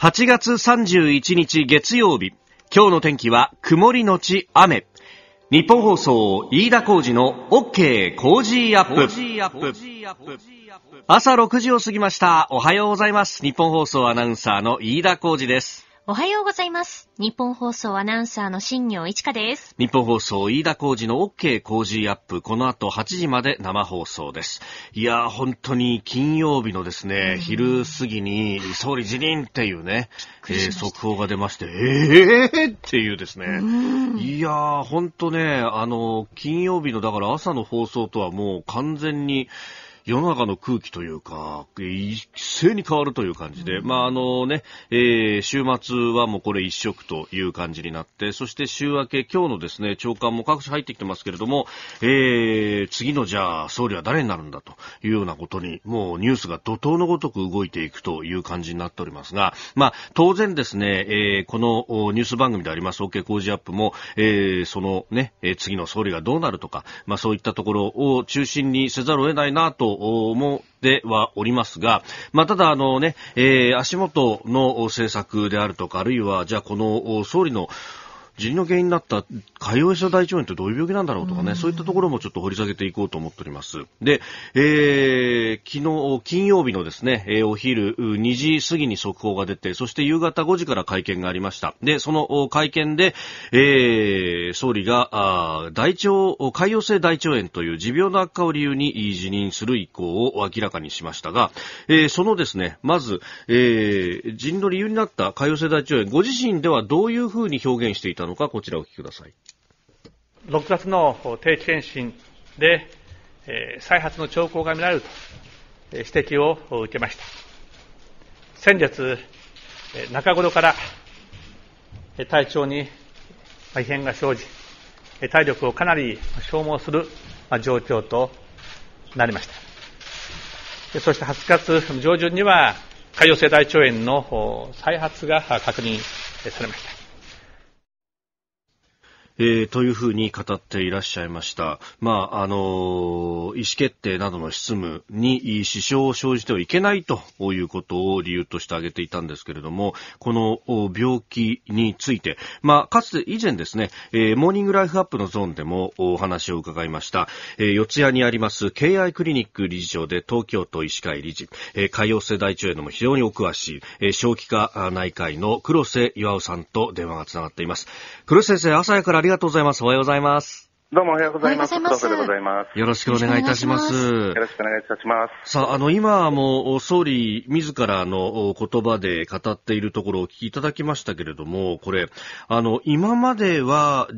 8月31日月曜日。今日の天気は曇りのち雨。日本放送、飯田浩二の OK 工事アップ。朝6時を過ぎました。おはようございます。日本放送アナウンサーの飯田浩二です。おはようございます。日本放送アナウンサーの新業一華です。日本放送飯田浩二の OK 工事アップ。この後8時まで生放送です。いやー、本当に金曜日のですね、昼過ぎに総理辞任っていうね、えー速報が出まして、えーっていうですね。いやー、本当ね、あの、金曜日のだから朝の放送とはもう完全に、世の中の空気というか、一斉に変わるという感じで、まああのね、えー週末はもうこれ一色という感じになって、そして週明け、今日のですね、長官も各地入ってきてますけれども、えー次のじゃあ総理は誰になるんだというようなことに、もうニュースが怒涛のごとく動いていくという感じになっておりますが、まあ当然ですね、えーこのおニュース番組であります OK 工事アップも、えーそのね、えー次の総理がどうなるとか、まあそういったところを中心にせざるを得ないなと思ってはおりますが、まあただあのね、えー足元の政策であるとか、あるいはじゃあこの総理の辞任の原因になった潰瘍性大腸炎ってどういう病気なんだろうとかね、そういったところもちょっと掘り下げていこうと思っております。で、えー昨日、金曜日のですね、えーお昼2時過ぎに速報が出て、そして夕方5時から会見がありました。で、そのお会見で、えー総理が、あー大腸、潰瘍性大腸炎という持病の悪化を理由に辞任する意向を明らかにしましたが、えーそのですね、まず、えー辞任の理由になった潰瘍性大腸炎、ご自身ではどういうふうに表現していたのか、こちらをお聞きください。6月の定期検診で、えー再発の兆候が見られるとえ指摘を受けました。先月、中頃からえ体調に異変が生じ、え体力をかなり消耗するま状況となりました。そして8月上旬には、潰瘍性大腸炎の再発が確認されました。えーというふうに語っていらっしゃいました。まあ、あのー意思決定などの執務に支障を生じてはいけないということを理由として挙げていたんですけれども、この病気について、まあ、かつて以前ですね、えーモーニングライフアップのゾーンでもお話を伺いました、えー四谷にあります敬愛クリニック理事長で東京都医師会理事、えー潰瘍性大腸炎のも非常にお詳しい、えー小児科内科医の黒瀬巌さんと電話がつながっています。黒瀬先生、朝早からありがとうございます。おはようございます。どうもおはようございます。おはようございますでございます。よろしくお願いいたします。よろしくお願いいたします。さあ、あの、今もう総理自らのお言葉で語っているところをお聞きいただきましたけれども、これ、あの、今までは、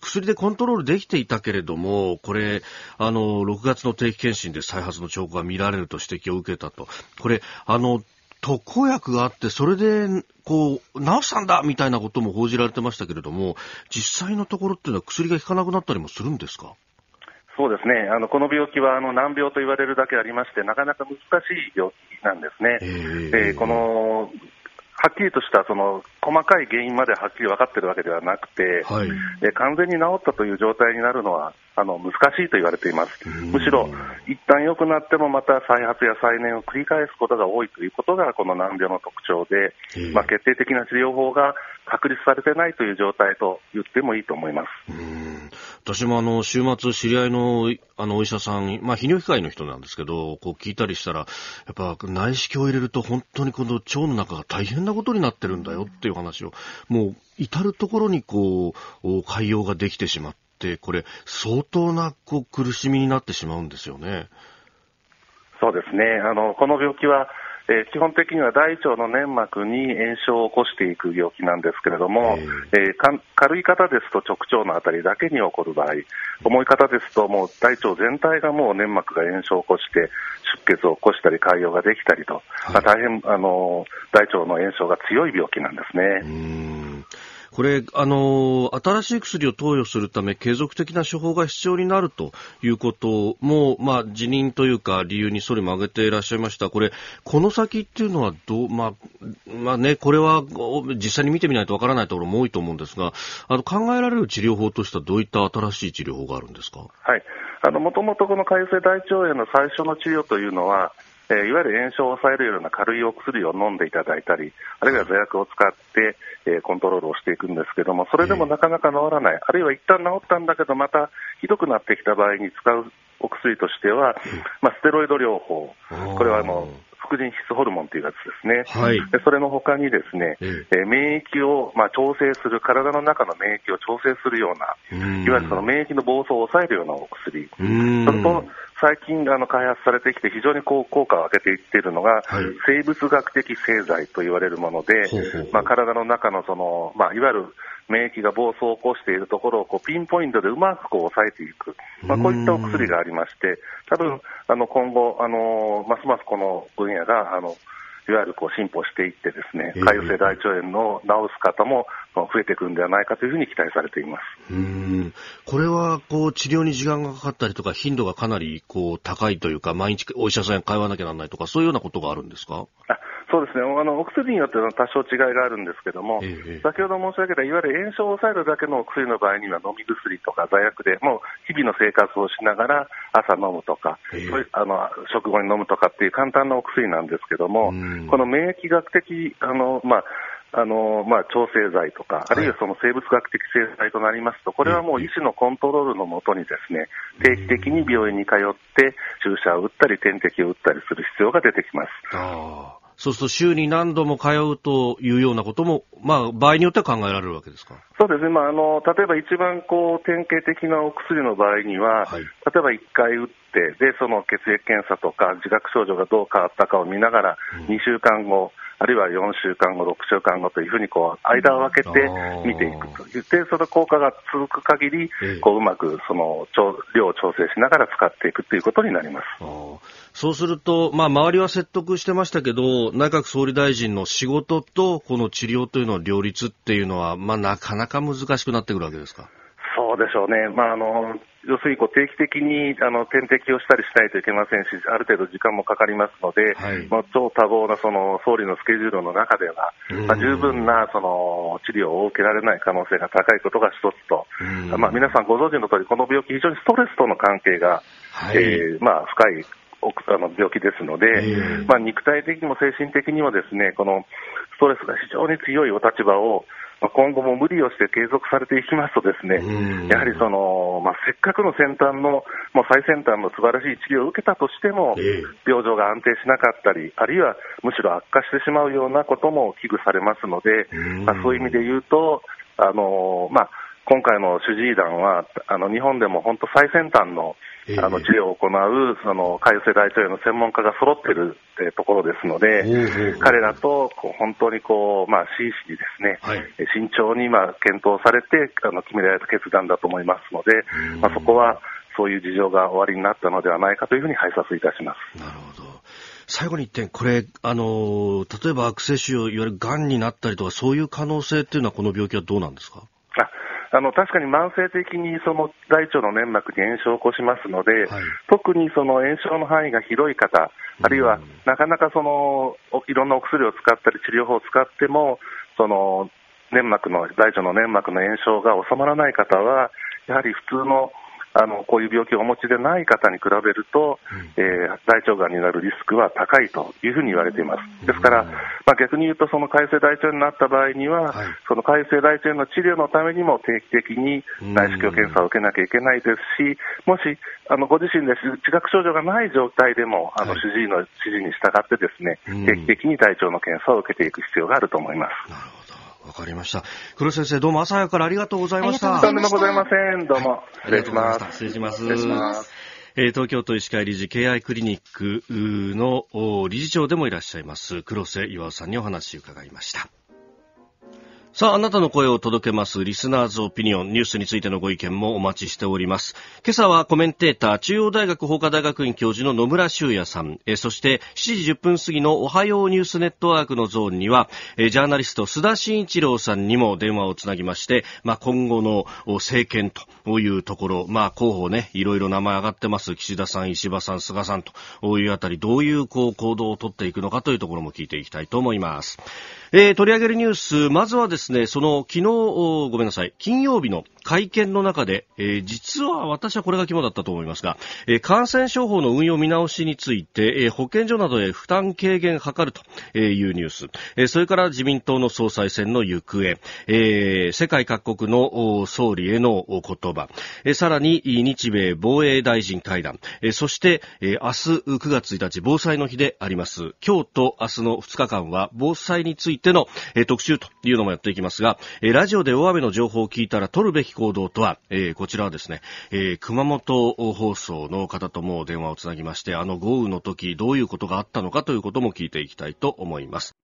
薬でコントロールできていたけれども、これ、あの、6月の定期検診で再発の兆候が見られると指摘を受けたと。これ、あの、特効薬があって、それで、こう、治したんだみたいなことも報じられてましたけれども、実際のところっていうのは薬が効かなくなったりもするんですか？そうですね。あの、この病気は、あの、難病と言われるだけありまして、なかなか難しい病気なんですね。ええーこの、はっきりとした、その、細かい原因まではっきり分かってるわけではなくて、はい。えー完全に治ったという状態になるのは、あの、難しいと言われています。んむしろ、一旦良くなってもまた再発や再燃を繰り返すことが多いということが、この難病の特徴で、ええまあ、決定的な治療法が確立されてないという状態と言ってもいいと思います。私もあの、週末知り合いの、あの、お医者さん、まあ、泌尿器科医の人なんですけど、こう聞いたりしたら、やっぱ内視鏡を入れると本当にこの腸の中が大変なことになってるんだよっていう話を、もう至るところにこう、お潰瘍ができてしまって、これ相当なこう苦しみになってしまうんですよね。そうですね。あの、この病気は、えー基本的には大腸の粘膜に炎症を起こしていく病気なんですけれども、えーか軽い方ですと直腸のあたりだけに起こる場合、重い方ですともう大腸全体がもう粘膜が炎症を起こして出血を起こしたり潰瘍ができたりと、はい。まあ、大変あの大腸の炎症が強い病気なんですね。これ、あの、新しい薬を投与するため、継続的な処方が必要になるということも、まあ、辞任というか、理由にそれも挙げていらっしゃいました。これ、この先っていうのはどう、まあ、まあね、これは実際に見てみないとわからないところも多いと思うんですが、あの、考えられる治療法としてはどういった新しい治療法があるんですか？はい。あの、もともとこの潰瘍性大腸炎の最初の治療というのは、えー、いわゆる炎症を抑えるような軽いお薬を飲んでいただいたり、あるいは座薬を使って、えー、コントロールをしていくんですけども、それでもなかなか治らない、あるいは一旦治ったんだけど、またひどくなってきた場合に使うお薬としては、まあ、ステロイド療法、これはあの副腎皮質ホルモンというやつですね、はい、でそれの他にですね、えー、免疫を、まあ、調整する、体の中の免疫を調整するような、いわゆるその免疫の暴走を抑えるようなお薬、それと最近あの開発されてきて非常にこう効果を上げていっているのが、はい、生物学的製剤と言われるもので、まあ、体の中のその、まあ、いわゆる免疫が暴走を起こしているところをこうピンポイントでうまくこう抑えていく、まあ、こういったお薬がありまして、多分あの今後、あのますますこの分野があのいわゆるこう進歩していってですね、潰瘍性大腸炎の治す方も増えてくるんではないかというふうに期待されています。うん。これはこう治療に時間がかかったりとか頻度がかなりこう高いというか毎日お医者さんに通わなきゃならないとかそういうようなことがあるんですか？あそうですね。あのお薬によっては多少違いがあるんですけども、ええ、先ほど申し上げたいわゆる炎症を抑えるだけのお薬の場合には飲み薬とか座薬でもう日々の生活をしながら朝飲むとか、え、あの食後に飲むとかっていう簡単なお薬なんですけども、この免疫学的あの、まああのまあ、調整剤とか、あるいはその生物学的製剤となりますと、これはもう医師のコントロールのもとにですね、定期的に病院に通って注射を打ったり点滴を打ったりする必要が出てきます。そうすると週に何度も通うというようなことも、まあ、場合によっては考えられるわけですか？そうですね、まあ、あの例えば一番こう典型的なお薬の場合には、はい、例えば1回打って、でその血液検査とか自覚症状がどう変わったかを見ながら、2週間後、あるいは4週間後、6週間後というふうにこう間を空けて見ていくと。言って、その効果が続く限り、こううまくその量を調整しながら使っていくということになります。そうすると、まあ、周りは説得してましたけど、内閣総理大臣の仕事とこの治療というのの両立っていうのは、まあ、なかなか難しくなってくるわけですか？そうでしょうね、まあ、あの要するにこう定期的にあの点滴をしたりしないといけませんし、ある程度時間もかかりますので、はい、まあ、超多忙なその総理のスケジュールの中では、まあ、十分なその治療を受けられない可能性が高いことが一つと、まあ、皆さんご存知の通り、この病気、非常にストレスとの関係が、はい、えー、まあ、深いあの病気ですので、まあ、肉体的にも精神的にもですねこのストレスが非常に強いお立場を今後も無理をして継続されていきますと、ですねやはりその、まあ、せっかくの先端の、もう最先端の素晴らしい治療を受けたとしても、病状が安定しなかったり、あるいはむしろ悪化してしまうようなことも危惧されますので、まあ、そういう意味で言うと、あのまあ、今回の主治医団は、あの日本でも本当最先端のあの治療を行うその潰瘍性大腸炎の専門家が揃っているところですので、彼らとこう本当にこう、まあ、真摯にですね、はい、慎重にまあ検討されてあの決められた決断だと思いますので、まあ、そこはそういう事情が終わりになったのではないかというふうに拝察いたします。なるほど。最後に一点、これ、あの、例えば悪性腫瘍、いわゆる癌になったりとか、そういう可能性っていうのは、この病気はどうなんですか？あの確かに慢性的にその大腸の粘膜に炎症を起こしますので、はい、特にその炎症の範囲が広い方、あるいはなかなかそのいろんなお薬を使ったり治療法を使っても、その粘膜の大腸の粘膜の炎症が収まらない方は、やはり普通のあのこういう病気をお持ちでない方に比べると、うん、えー、大腸がんになるリスクは高いというふうに言われています。ですから、まあ、逆に言うと、その改正大腸炎になった場合には、はい、その改正大腸炎の治療のためにも定期的に内視鏡検査を受けなきゃいけないですし、もしあのご自身で自覚症状がない状態でも、あの主治医の指示に従ってですね、定期的に大腸の検査を受けていく必要があると思います。わかりました。黒先生、どうも朝早くからありがとうございました。とんでもございません。どうも。失礼します。失礼します。失礼します。えー、東京都医師会理事 KI クリニックの理事長でもいらっしゃいます黒瀬岩さんにお話を伺いました。さあ、あなたの声を届けます、リスナーズオピニオン、ニュースについてのご意見もお待ちしております。今朝はコメンテーター、中央大学法科大学院教授の野村修也さん、えそして7時10分過ぎのおはようニュースネットワークのゾーンには、えジャーナリスト、須田慎一郎さんにも電話をつなぎまして、まあ、今後の政権というところ、まあ、候補ね、いろいろ名前上がってます、岸田さん、石破さん、菅さんというあたり、どういうこう行動をとっていくのかというところも聞いていきたいと思います。えー、取り上げるニュース、まずはですね、その昨日、ごめんなさい、金曜日の会見の中で、えー、実は私はこれが肝だったと思いますが、えー、感染症法の運用見直しについて、えー、保健所などへ負担軽減を図るというニュース、えー、それから自民党の総裁選の行方、えー、世界各国の総理へのお言葉、えー、さらに日米防衛大臣会談、えー、そして、えー、明日9月1日防災の日であります。今日と明日の2日間は防災についての、えー、特集というのもやっていきますが、えー、ラジオで大雨の情報を聞いたら取るべき行動とは、えー、こちらはですね、えー、熊本放送の方とも電話をつなぎまして、あの豪雨の時どういうことがあったのかということも聞いていきたいと思います。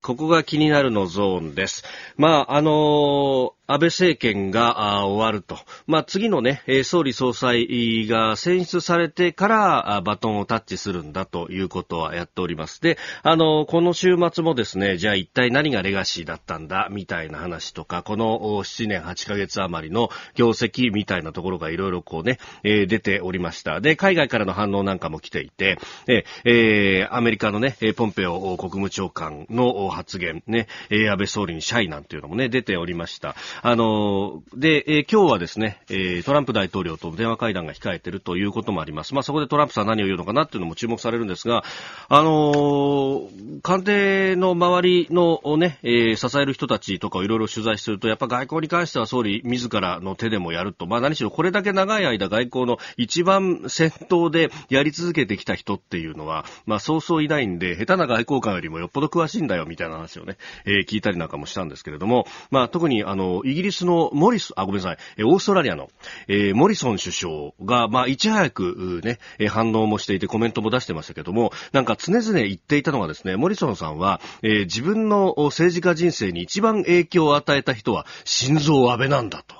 ここが気になるのゾーンです。まあ、あのー、安倍政権が終わると。まあ、次のね、総理総裁が選出されてからバトンをタッチするんだということはやっております。で、あの、この週末もですね、じゃあ一体何がレガシーだったんだ、みたいな話とか、この7年8ヶ月余りの業績みたいなところがいろいろこうね、出ておりました。で、海外からの反応なんかも来ていて、えー、アメリカのね、ポンペオ国務長官の発言、ね、安倍総理にシャイなんていうのもね、出ておりました。あの、で、えー、今日はですね、えー、トランプ大統領と電話会談が控えているということもあります。まあ、そこでトランプさん何を言うのかなっていうのも注目されるんですが、あのー、官邸の周りのね、えー、支える人たちとかをいろいろ取材すると、やっぱ外交に関しては総理自らの手でもやると。まあ、何しろこれだけ長い間外交の一番先頭でやり続けてきた人っていうのは、まあ、そうそういないんで、下手な外交官よりもよっぽど詳しいんだよみたいな話をね、えー、聞いたりなんかもしたんですけれども、まあ、特にあの、イギリスのモリス、あ、ごめんなさい、オーストラリアの、えー、モリソン首相が、まあ、いち早くね、反応もしていてコメントも出してましたけども、なんか常々言っていたのがですね、モリソンさんは、えー、自分の政治家人生に一番影響を与えた人は、心臓安倍なんだと。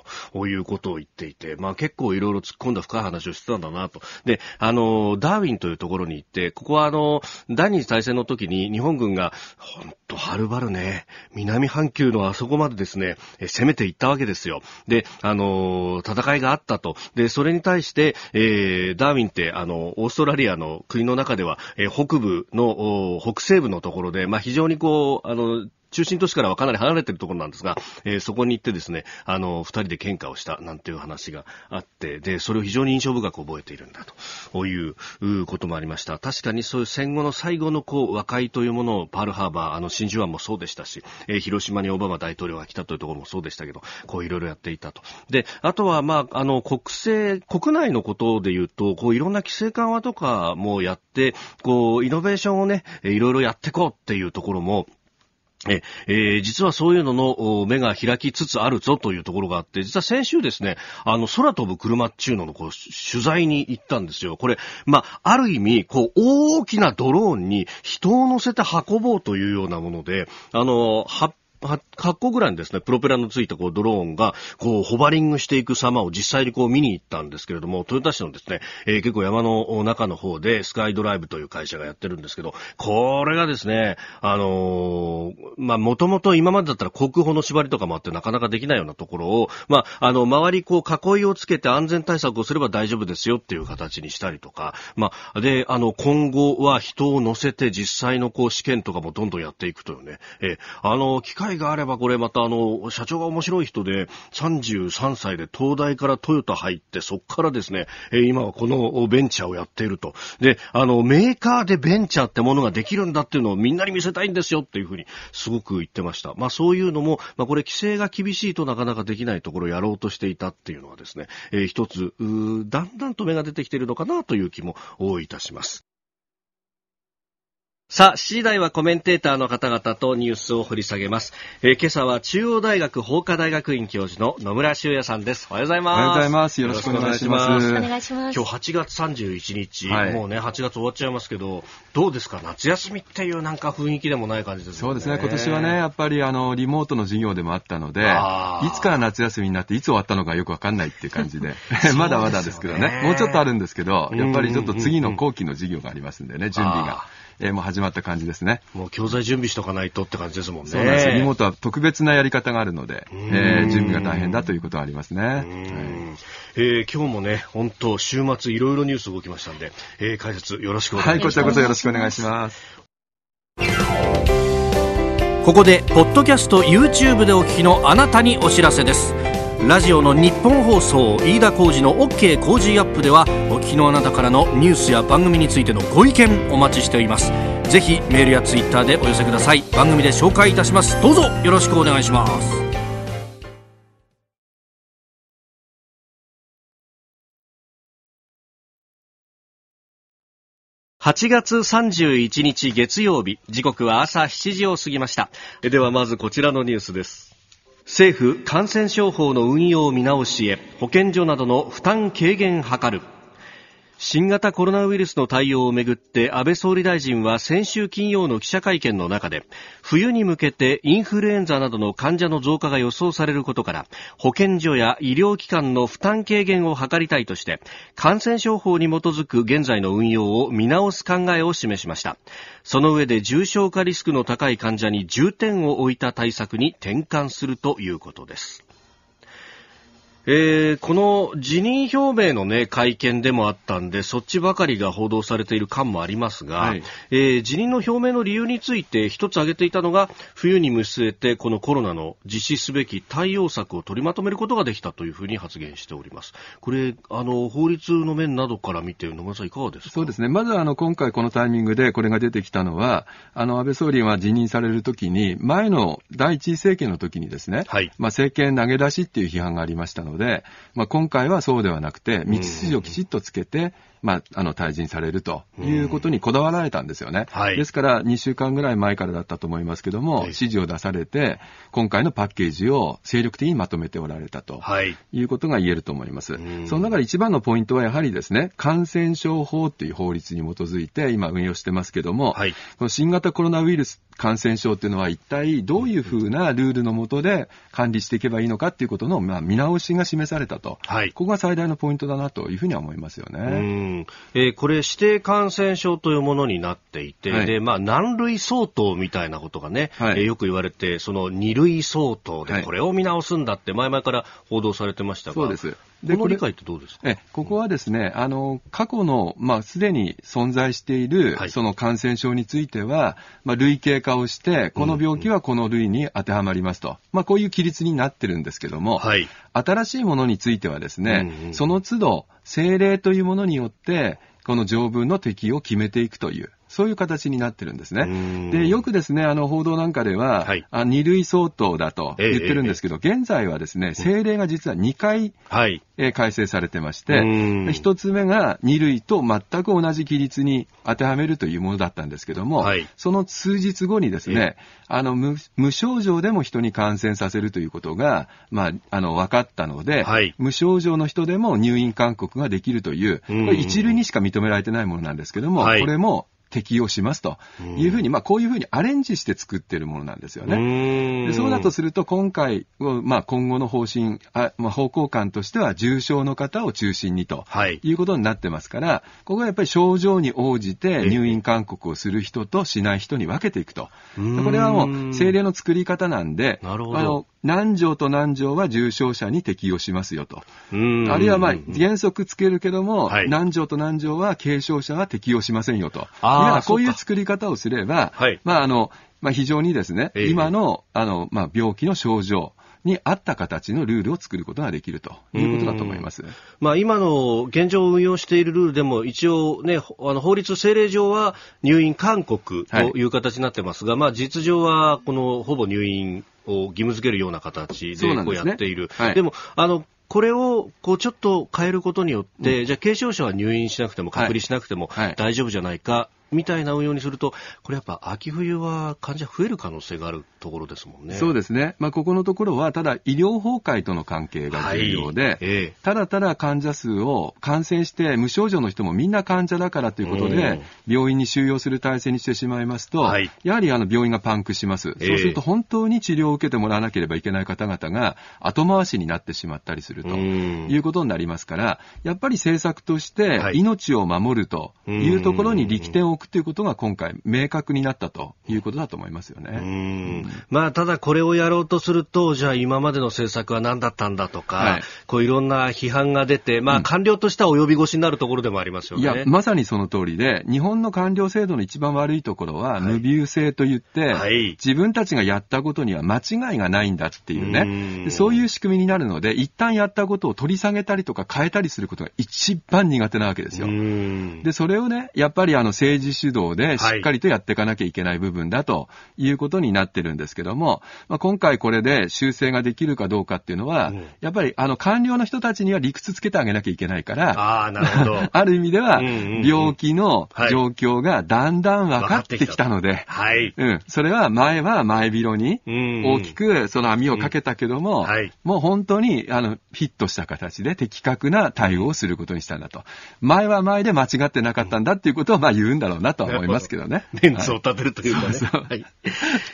いうことを言っていて、まあ結構いろいろ突っ込んだ深い話をしてたんだなと。で、あの、ダーウィンというところに行って、ここはあの、第二次大戦の時に日本軍が、本とはるばるね、南半球のあそこまでですね、攻めていったわけですよ。で、あの、戦いがあったと。で、それに対して、えー、ダーウィンって、あの、オーストラリアの国の中では、えー、北部の、北西部のところで、まあ非常にこう、あの、中心都市からはかなり離れているところなんですが、えー、そこに行ってですね、あの、二人で喧嘩をしたなんていう話があって、で、それを非常に印象深く覚えているんだということもありました。確かにそういう戦後の最後のこう、和解というものをパールハーバー、あの、真珠湾もそうでしたし、えー、広島にオバマ大統領が来たというところもそうでしたけど、こういろいろやっていたと。で、あとは、まあ、あの、国政、国内のことで言うと、こう、いろんな規制緩和とかもやって、こう、イノベーションをね、いろいろやっていこうっていうところも、え、えー、実はそういうのの目が開きつつあるぞというところがあって、実は先週ですね、あの、空飛ぶ車っていうののこう取材に行ったんですよ。これ、まあ、ある意味、こう、大きなドローンに人を乗せて運ぼうというようなもので、あの、8個ぐらいにですね、プロペラのついたこうドローンが、こう、ホバリングしていく様を実際にこう見に行ったんですけれども、豊田市のですね、えー、結構山の中の方で、スカイドライブという会社がやってるんですけど、これがですね、あのー、まあ、もともと今までだったら航空法の縛りとかもあってなかなかできないようなところを、まあ、あの、周りこう、囲いをつけて安全対策をすれば大丈夫ですよっていう形にしたりとか、まあ、で、あの、今後は人を乗せて実際のこう、試験とかもどんどんやっていくというね、えー、あの、機械があればこれまたあの、社長が面白い人で、33歳で東大からトヨタ入って、そこからですね、え今はこのベンチャーをやっていると。で、あの、メーカーでベンチャーってものができるんだっていうのをみんなに見せたいんですよっていうふうにすごく言ってました。まあそういうのも、まあこれ規制が厳しいとなかなかできないところをやろうとしていたっていうのはですね、えー、一つ、だんだんと芽が出てきているのかなという気もいたします。さあ、7時台はコメンテーターの方々とニュースを掘り下げます。えー、今朝は中央大学法科大学院教授の野村修也さんです。おはようございます。おはようございます。よろしくお願いします。お願いします。今日8月31日、はい、もうね、8月終わっちゃいますけど、どうですか？夏休みっていうなんか雰囲気でもない感じですね。そうですね。今年はね、やっぱりあの、リモートの授業でもあったので、いつから夏休みになっていつ終わったのかよくわかんないっていう感じで、まだまだですけどね。もうちょっとあるんですけど、やっぱりちょっと次の後期の授業がありますんでね、準備が。えー、もう始まった感じですね。もう教材準備しとかないとって感じですもんね。そうなんですリモートは特別なやり方があるので、えー、準備が大変だということはありますね。はい、えー、今日もね、本当週末いろいろニュース動きましたんで、えー、解説よろしくお願いします。はい、こちらこそよろしくお願いします。ここでポッドキャスト YouTube でお聞きのあなたにお知らせですラジオの日本放送飯田浩司の OK 工事アップではお聞きのあなたからのニュースや番組についてのご意見お待ちしております。ぜひメールやツイッターでお寄せください。番組で紹介いたします。どうぞよろしくお願いします。8月31日月曜日、時刻は朝7時を過ぎました。ではまずこちらのニュースです。政府感染症法の運用見直しへ保健所などの負担軽減図る。新型コロナウイルスの対応をめぐって安倍総理大臣は先週金曜の記者会見の中で冬に向けてインフルエンザなどの患者の増加が予想されることから保健所や医療機関の負担軽減を図りたいとして感染症法に基づく現在の運用を見直す考えを示しました。その上で重症化リスクの高い患者に重点を置いた対策に転換するということです。えー、この辞任表明の、ね、会見でもあったんで、そっちばかりが報道されている感もありますが、はい、えー、辞任の表明の理由について一つ挙げていたのが、冬に見据えてこのコロナの実施すべき対応策を取りまとめることができたというふうに発言しております。これ、あの、法律の面などから見て、野村さんいかがですか？そうですね。まずあの、今回このタイミングでこれが出てきたのは、あの、安倍総理が辞任されるときに、前の第一次政権の時にですね、はい、まあ、政権投げ出しっていう批判がありましたので、まあ、今回はそうではなくて、道筋をきちっとつけて、まあ、あの、退陣されるということにこだわられたんですよね。はい、ですから、2週間ぐらい前からだったと思いますけども、指示を出されて、今回のパッケージを精力的にまとめておられたと、はい、いうことが言えると思います。その中で一番のポイントはやはりですね、感染症法っていう法律に基づいて今運用してますけども、はい、この新型コロナウイルス感染症っていうのは一体どういうふうなルールのもとで管理していけばいいのかっていうことの、まあ、見直しが示されたと、はい、ここが最大のポイントだなというふうには思いますよね。えー、これ指定感染症というものになっていて、はい、で、まあ、何類相当みたいなことがね、はい、えー、よく言われて、その2類相当でこれを見直すんだって前々から報道されてましたが、そうです。で、この理解ってどうですか？え、ここはですね、あの、過去の、まあ、すでに存在している、はい、その感染症については、まあ、類型化をして、この病気はこの類に当てはまりますと。うんうん、まあ、こういう規律になってるんですけども、はい、新しいものについてはですね、うんうん、その都度、政令というものによって、この条文の適用を決めていくという。そういう形になってるんですね。で、よくですね、あの、報道なんかでは、はい、あ2類相当だと言ってるんですけど、ええ、現在はですね、政令が実は2回、はい、え改正されてまして、1つ目が2類と全く同じ規律に当てはめるというものだったんですけども、はい、その数日後にですね、あの無、無症状でも人に感染させるということが、まあ、あの、分かったので、はい、無症状の人でも入院勧告ができるという、これ一類にしか認められてないものなんですけども、これも適用しますと。いうふうに、まあ、こういうふうにアレンジして作っているものなんですよね。でそうだとすると、今回、まあ、今後の方針、あまあ、方向感としては、重症の方を中心にと、い、うことになってますから、ここはやっぱり症状に応じて入院勧告をする人としない人に分けていくと。これはもう、政令の作り方なんで、あの何条と何条は重症者に適用しますよと。あるいはまあ原則つけるけども、はい、何条と何条は軽症者は適用しませんよと。あこういう作り方をすれば、はい、まああの、まあ非常にですね、えー、今の、あの、まあ病気の症状、に合った形のルールを作ることができるということだと思います。まあ、今の現状運用しているルールでも一応ね、あの法律政令上は入院勧告とい。う形になってますが、はい、まあ実情はこのほぼ入院を義務付けるような形でこうやっている。でねはい、でも、あの、これをこうちょっと変えることによって、うん、じゃあ軽症者は入院しなくても隔離しなくても大丈夫じゃないかみたいな運用にすると、これやっぱ秋冬は患者増える可能性があるところですもんね。そうですね。まあ、ここのところは、ただ医療崩壊との関係が重要で、はいえただただ患者数を感染して無症状の人もみんな患者だからということで、病院に収容する体制にしてしまいますと、はい、やはりあの病院がパンクします。そうすると本当に治療を受けてもらわなければいけない方々が後回しになってしまったりするということになりますから、やっぱり政策として命を守るというところに力点を置くということが今回明確になったということだと思いますよね。まあ、ただこれをやろうとすると、じゃあ今までの政策は何だったんだとか、はい、こういろんな批判が出て、まあ、官僚としては及び腰になるところでもありますよね。いや、まさにその通りで、日本の官僚制度の一番悪いところは、ヌビウ制といって、はい、自分たちがやったことには間違いがないんだっていうね、うそういう仕組みになるので、一旦やったことを取り下げたりとか変えたりすることが一番苦手なわけですよ。で、それをね、やっぱりあの政治主導でしっかりとやっていかなきゃいけない部分だということになってるんですけども、まあ、今回これで修正ができるかどうかっていうのは、うん、やっぱりあの官僚の人たちには理屈つけてあげなきゃいけないから、あなるほど。ある意味では、病気の状況がだんだん分かってきたので、はい、うん、それは前は前広に大きくその網をかけたけども、はい、もう本当にあのフィットした形で的確な対応をすることにしたんだと。前は前で間違ってなかったんだっていうことをまあ言うんだろうなとは思いますけどね。メンツを立てるというかね。そうそうはい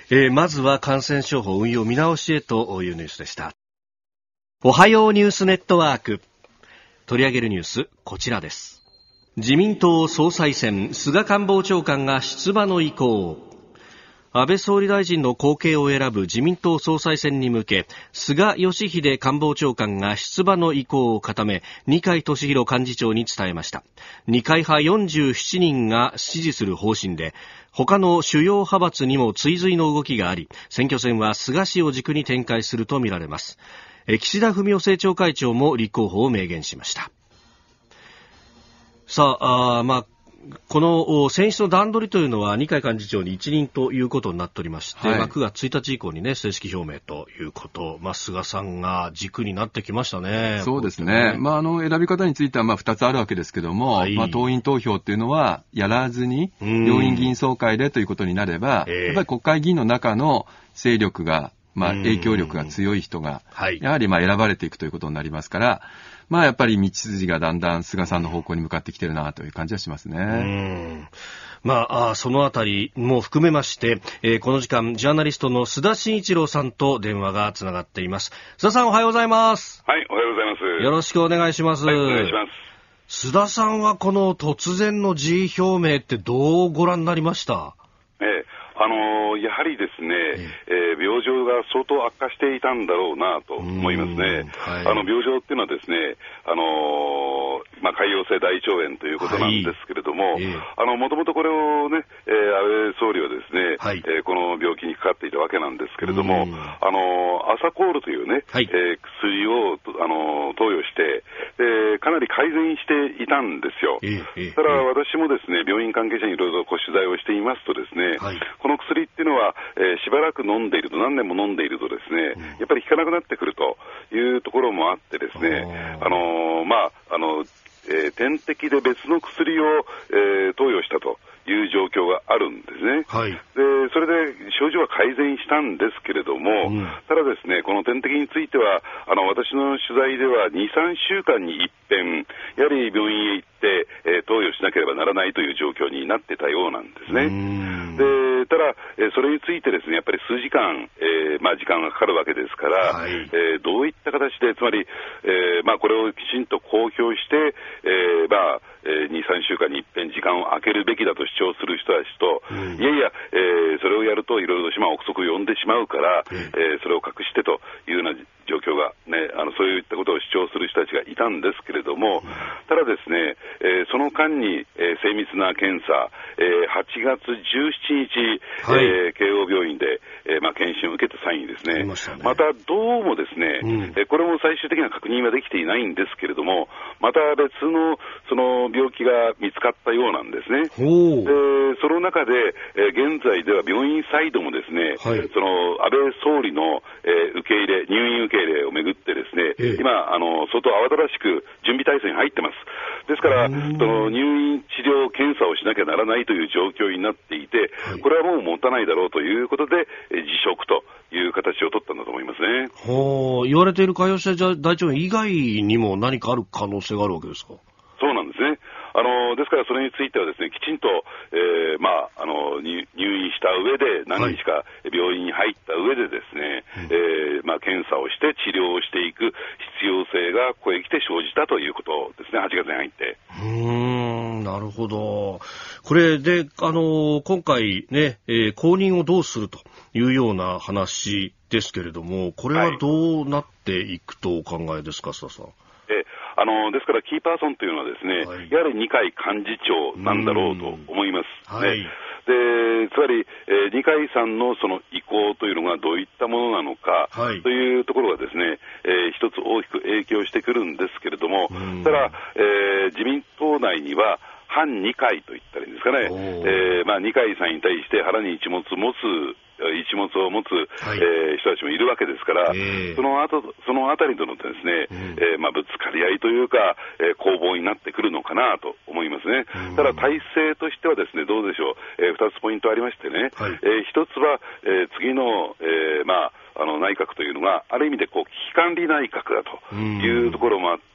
えー、まずは感染症法運用見直しへというニュースでした。おはようニュースネットワーク。取り上げるニュース、こちらです。自民党総裁選、菅官房長官が出馬の意向。安倍総理大臣の後継を選ぶ自民党総裁選に向け、菅義偉官房長官が出馬の意向を固め、二階俊博幹事長に伝えました。二階派47人が支持する方針で、他の主要派閥にも追随の動きがあり、選挙戦は菅氏を軸に展開するとみられます。岸田文雄政調会長も立候補を明言しました。さあ、あまあ、この選出の段取りというのは二階幹事長に一任ということになっておりまして、はい、まあ、9月1日以降に、ね、正式表明ということ、まあ、菅さんが軸になってきましたね。そうですね。ね。まあ、あの、選び方については、まあ、2つあるわけですけども、はい、まあ、党員投票っていうのは、やらずに、両院議員総会でということになれば、やっぱり国会議員の中の勢力が、まあ、影響力が強い人が、やはりまあ選ばれていくということになりますから、まあやっぱり道筋がだんだん菅さんの方向に向かってきてるなという感じはしますね。まあ、あそのあたりも含めまして、えー、この時間、ジャーナリストの須田慎一郎さんと電話がつながっています。須田さんおはようございます。はい、おはようございます。よろしくお願いします。はい、お願いします。須田さんはこの突然の辞意表明ってどうご覧になりました？ええあのやはりですね、えー、病状が相当悪化していたんだろうなと思いますね。はい、あの病状っていうのはですね、あのー、まあ、潰瘍性大腸炎ということなんですけれども、もともとこれをね、えー、安倍総理はですね、はい、えー、この病気にかかっていたわけなんですけれども、あのアサコールというね、はい、えー、薬を、あの投与して、えー、かなり改善していたんですよ。ただ私もですね、病院関係者にいろいろ取材をしていますとですね、はい、この薬っていうのは、えー、しばらく飲んでいると、何年も飲んでいるとですね、やっぱり効かなくなってくるというところもあってですね、あのー、まあ、あの、えー、点滴で別の薬を、えー、投与したと。いう状況があるんですね、はい、でそれで症状は改善したんですけれども、うん、ただ、ですねこの点滴については、あの私の取材では2、3週間に一遍、やはり病院へ行って、えー、投与しなければならないという状況になってたようなんですね。でただ、えー、それについてですねやっぱり数時間、えーまあ、時間がかかるわけですから、はい、えー、どういった形で、つまり、えーまあ、これをきちんと公表して、えーまあえー、2、3週間に一遍時間を空けるべきだと主張する人たちと、うん、いやいや、えー、それをやるといろいろと島憶測を呼んでしまうから、うん、えー、それを隠してというような状況が、ね、あのそういったことを主張する人たちがいたんですけれども、うん、ただですね、えー、その間に、えー、精密な検査、えー、8月17日、はい、えー、慶応病院で、えーまあ、検診を受けた際にですね、まね。またどうもですね、うん、えー、これも最終的な確認はできていないんですけれども、また別のその病気が見つかったようなんですね。でその中で、えー、現在では病院サイドもですね、はい、その安倍総理の、えー、受け入れ、入院受け入れをめぐってですね、えー、今あの、相当慌ただしく準備体制に入ってます。ですから、その入院治療検査をしなきゃならないという状況になっていて、はい、これはもう持たないだろうということで、えー、辞職という形を取ったんだと思いますね。はあ、言われている潰瘍性大腸炎以外にも何かある可能性があるわけですか？そうなんですね。あのですから、それについてはですねきちんと、えー、まあ、あの入院した上で、何日か病院に入った上でですね、はい、えー、まあ、検査をして治療をしていく必要性がここへ来て生じたということですね、8月に入って。うんなるほど。これで、あの今回ね、えー、公認をどうするというような話ですけれども、これはどうなっていくとお考えですか、須田さん。えあのですから、キーパーソンというのはですね、はい、やはり二階幹事長なんだろうと思います。ね、はい。でつまり、えー、二階さんのその意向というのがどういったものなのか、というところがですね、えー、一つ大きく影響してくるんですけれども、ただ、えー、自民党内には、反二階と言ったらいいんですかね、えーまあ、二階さんに対して腹に一物持つ一物を持つ、はい、えー、人たちもいるわけですから、えー、その後そのあたりとのですね、うん、えー、まあ、ぶつかり合いというか、えー、攻防になってくるのかなと思いますね。ただ、体制としてはですねどうでしょう、えー、2つポイントありましてね、はい、えー、1つは、えー、次の、えーまあ、あの内閣というのが、ある意味でこう危機管理内閣だというところもあって、で、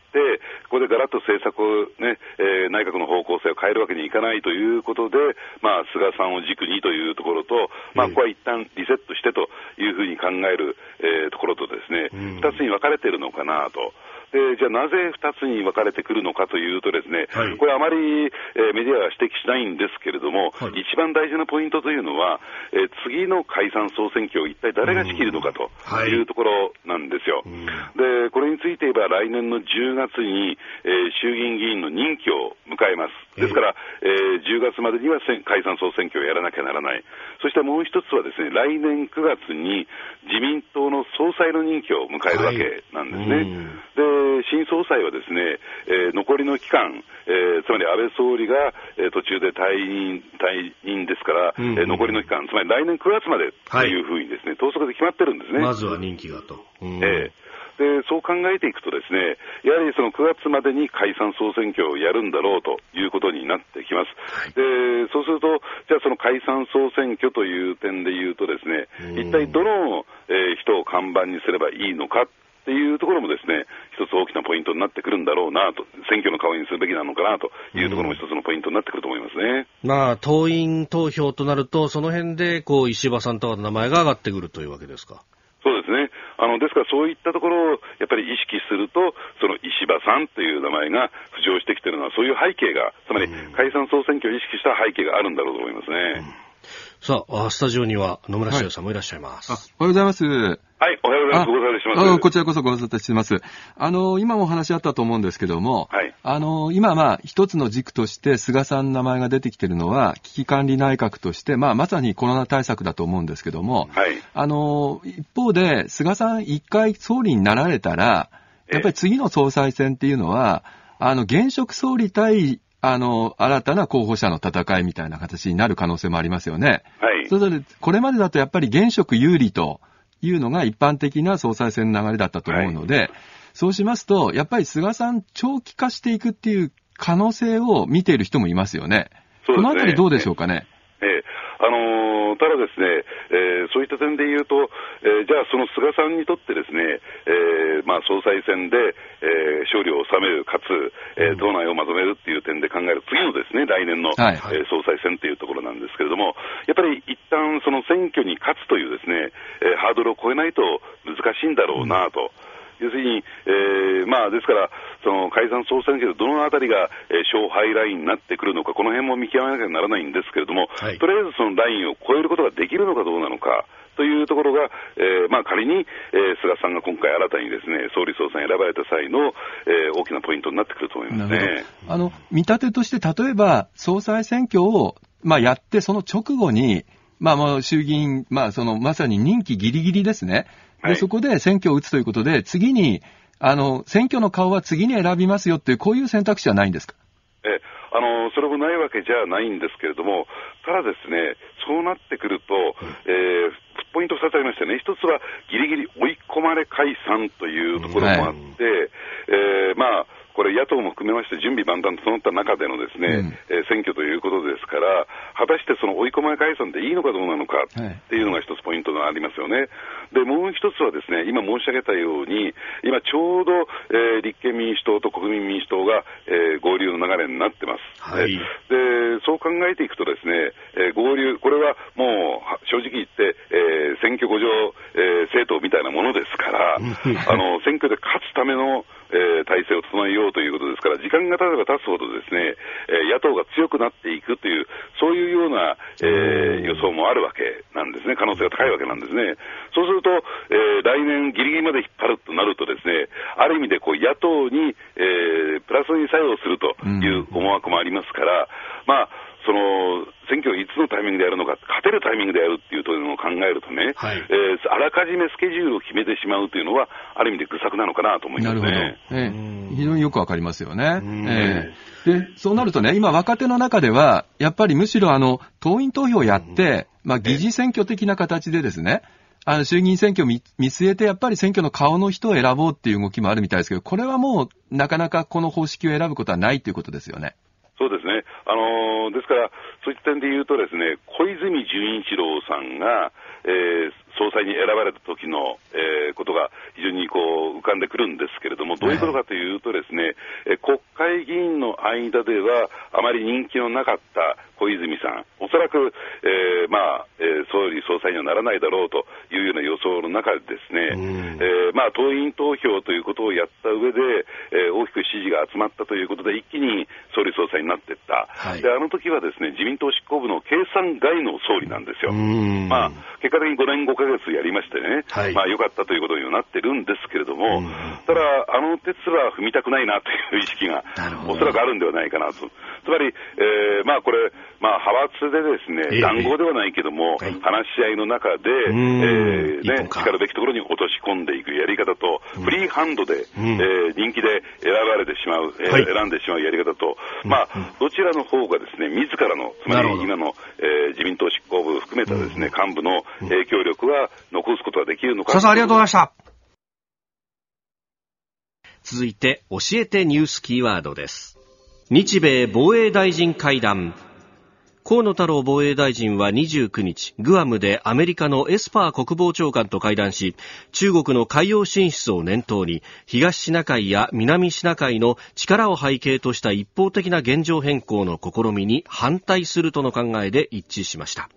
ここでガラッと政策をね、えー、内閣の方向性を変えるわけにいかないということで、まあ、菅さんを軸にというところと、まあ、ここは一旦リセットしてというふうに考える、えー、ところとですね、二つに分かれているのかなと。でじゃあなぜ2つに分かれてくるのかというと、ですね、はい、これ、あまり、えー、メディアは指摘しないんですけれども、はい、一番大事なポイントというのは、えー、次の解散・総選挙を一体誰が仕切るのかというところなんですよ。でこれについて言えば、来年の10月に、えー、衆議院議員の任期を迎えます。ですから、えー、10月までには解散・総選挙をやらなきゃならない。そしてもう一つはですね、来年9月に自民党の総裁の任期を迎えるわけなんですね。はい、で新総裁はですね、えー、残りの期間、えー、つまり安倍総理が、えー、途中で退任退任ですから、うんえー、残りの期間、つまり来年9月までというふうにですね、はい、で決まってるんですね。まずは任期がと。うん、えーでそう考えていくと、ですねやはりその9月までに解散・総選挙をやるんだろうということになってきます、でそうすると、じゃあ、その解散・総選挙という点でいうと、ですね一体どの、えー、人を看板にすればいいのかっていうところもですね、一つ大きなポイントになってくるんだろうなと、選挙の顔にするべきなのかなというところも一つのポイントになってくると思いますね。うん、まあ、党員投票となると、その辺で、こう、石破さんとかの名前が上がってくるというわけですか。そうですね。あの、ですからそういったところをやっぱり意識すると、その石破さんという名前が浮上してきているのは、そういう背景が、つまり解散総選挙を意識した背景があるんだろうと思いますね。うんさあ、スタジオには野村修さんもいらっしゃいます。はい、おはようございます。はい、おはようございます。ご無沙汰します。こちらこそご無沙汰してます。あの、今もお話あったと思うんですけども、はい、あの、今まあ、一つの軸として菅さんの名前が出てきているのは、危機管理内閣として、まあ、まさにコロナ対策だと思うんですけども、はい、あの、一方で、菅さん一回総理になられたら、やっぱり次の総裁選っていうのは、あの、現職総理対あの、新たな候補者の戦いみたいな形になる可能性もありますよね。はい。それで、これまでだとやっぱり現職有利というのが一般的な総裁選の流れだったと思うので、はい、そうしますと、やっぱり菅さん長期化していくっていう可能性を見ている人もいますよね。そうですね。このあたりどうでしょうかね。ええ。あのー、ただですね、えー、そういった点で言うと、えー、じゃあその菅さんにとってですね、えまあ、総裁選で、え勝利を収める、かつ、え党内をまとめるっていう点で考える次のですね、来年の、はいはい、え総裁選というところなんですけれども、やっぱり一旦その選挙に勝つというですね、えハードルを超えないと難しいんだろうなと。うん要するに、えー、まあ、ですから、その解散総選挙でどのあたりが、えー、勝敗ラインになってくるのか、この辺も見極めなきゃならないんですけれども、はい、とりあえずそのラインを超えることができるのかどうなのか。というところが、えーまあ、仮に、えー、菅さんが今回新たにですね総理総裁選ばれた際の、えー、大きなポイントになってくると思いますね。あの見立てとして、例えば総裁選挙を、まあ、やって、その直後に、まあ、もう衆議院、まあ、そのまさに任期ぎりぎりですね、で、そこで選挙を打つということで、次に、あの、選挙の顔は次に選びますよっていう、こういう選択肢はないんですか？えあのそれもないわけじゃないんですけれども、ただですね、そうなってくると、えー、ポイント2つありましてね、1つはぎりぎり追い込まれ解散というところもあって、はい、えー、まあ、これ、野党も含めまして準備万端整った中でのですね、うん、えー、選挙ということですから、果たしてその追い込まれ解散でいいのかどうなのかっていうのが一つポイントがありますよね。で、もう一つはですね、今申し上げたように、今ちょうど、えー、立憲民主党と国民民主党が、えー、合流の流れになってます。はい、で、そう考えていくとですね、えー、合流、これはもう正直言って、えー、選挙互助、えー、政党みたいなものですから、あの、選挙で勝つための、えー、体制を整えようということですから、時間が経てば経つほどですね、えー、野党が強くなっていくという、そういうような、えー、予想もあるわけなんですね、可能性が高いわけなんですね。そうすると、えー、来年ギリギリまで引っ張るとなるとですね、ある意味でこう野党に、えー、プラスに作用するという思惑もありますから、まあ、その選挙をいつのタイミングでやるのか、勝てるタイミングでやるっていうのを考えるとね、はい、えー、あらかじめスケジュールを決めてしまうというのは、ある意味で愚策なのかなと思いますね。なるほど。えー、非常によくわかりますよね。えー、で、そうなるとね、今若手の中では、やっぱりむしろあの、党員投票をやって、まあ、議事選挙的な形でですね、あの衆議院選挙を見据えて、やっぱり選挙の顔の人を選ぼうっていう動きもあるみたいですけど、これはもう、なかなかこの方式を選ぶことはないということですよね。そうですね。あのー、ですから、そういった点で言うとですね、小泉純一郎さんが、えー、総裁に選ばれた時の、えー、ことが非常にこう浮かんでくるんですけれども、どういうことかというとですね、え国会議員の間ではあまり人気のなかった小泉さん、おそらく、えー、まあ、えー、総理総裁にはならないだろうというような予想の中でですね、えー、まあ、党員投票ということをやった上で、えー、大きく支持が集まったということで、一気に総理総裁になっていった。はい、で、あの時はですね、自民党執行部の計算外の総理なんですよ。まあ、結果的に5年5ヶ月やりましてね、はい、まあ、良かったということにはなってるんですけれども、ただ、あの鉄は踏みたくないなという意識が、おそらくあるんではないかなと。つまり、えー、まあ、これ、まあ、派閥でですね、談合ではないけども、話し合いの中で、えー、ね、しかるべきところに落とし込んでいくやり方と、フリーハンドで、えー、人気で選ばれてしまう、えー、選んでしまうやり方と、まあ、どちらの方がですね、自らの、つまり今の、えー、自民党執行部含めたですね、幹部の影響力は残すことができるのか。ありがとうございました。続いて、教えてニュースキーワードです。日米防衛大臣会談。河野太郎防衛大臣は29日、グアムでアメリカのエスパー国防長官と会談し、中国の海洋進出を念頭に、東シナ海や南シナ海の力を背景とした一方的な現状変更の試みに反対するとの考えで一致しました。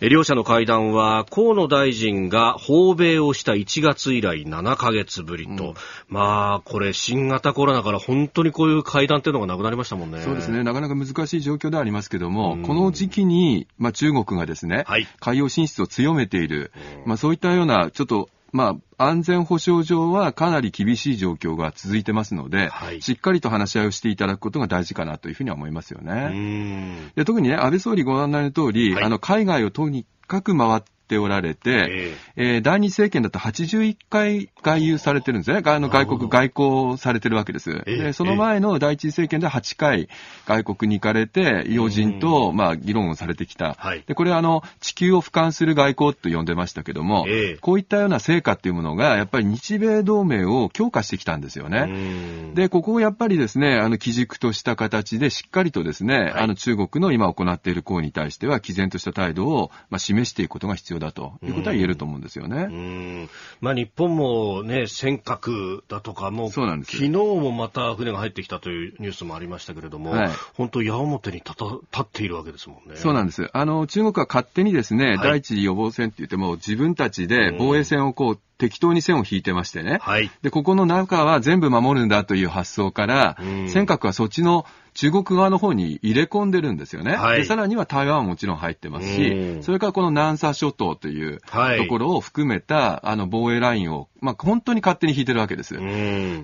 両者の会談は河野大臣が訪米をした1月以来7ヶ月ぶりと、うん、まあこれ新型コロナから本当にこういう会談っていうのがなくなりましたもんね。そうですね。なかなか難しい状況ではありますけども、うん、この時期に、まあ、中国がですね、はい、海洋進出を強めている、まあ、そういったようなちょっとまあ、安全保障上はかなり厳しい状況が続いてますので、はい、しっかりと話し合いをしていただくことが大事かなというふうには思いますよね。で特にね、安倍総理ご案内の通り、はい、あの、海外をとにかく回っておられて、えー、えー、第二政権だと81回外遊されてるんですね。あの外国外交されてるわけです。えー、でその前の第一政権で8回外国に行かれて、要人と、まあ、議論をされてきた。はい、でこれはあの、地球を俯瞰する外交と呼んでましたけども、えー、こういったような成果っていうものが、やっぱり日米同盟を強化してきたんですよね。で、ここをやっぱりですね、あの、基軸とした形でしっかりとですね、はい、あの、中国の今行っている行為に対しては、毅然とした態度を、まあ、示していくことが必要だということは言えると思うんですよね。まあ、日本もね、尖閣だとか、もう、そうなんです昨日もまた船が入ってきたというニュースもありましたけれども、はい、本当、矢面に立立っているわけですもんね。そうなんです。あの、中国は勝手にですね、はい、第一次予防線って言っても、自分たちで防衛線をこう、適当に線を引いてましてね。はい。で、ここの中は全部守るんだという発想から、尖閣はそっちの中国側の方に入れ込んでるんですよね。はい、でさらには台湾はもちろん入ってますし、それからこの南沙諸島というところを含めた、あの防衛ラインを、まあ、本当に勝手に引いてるわけです。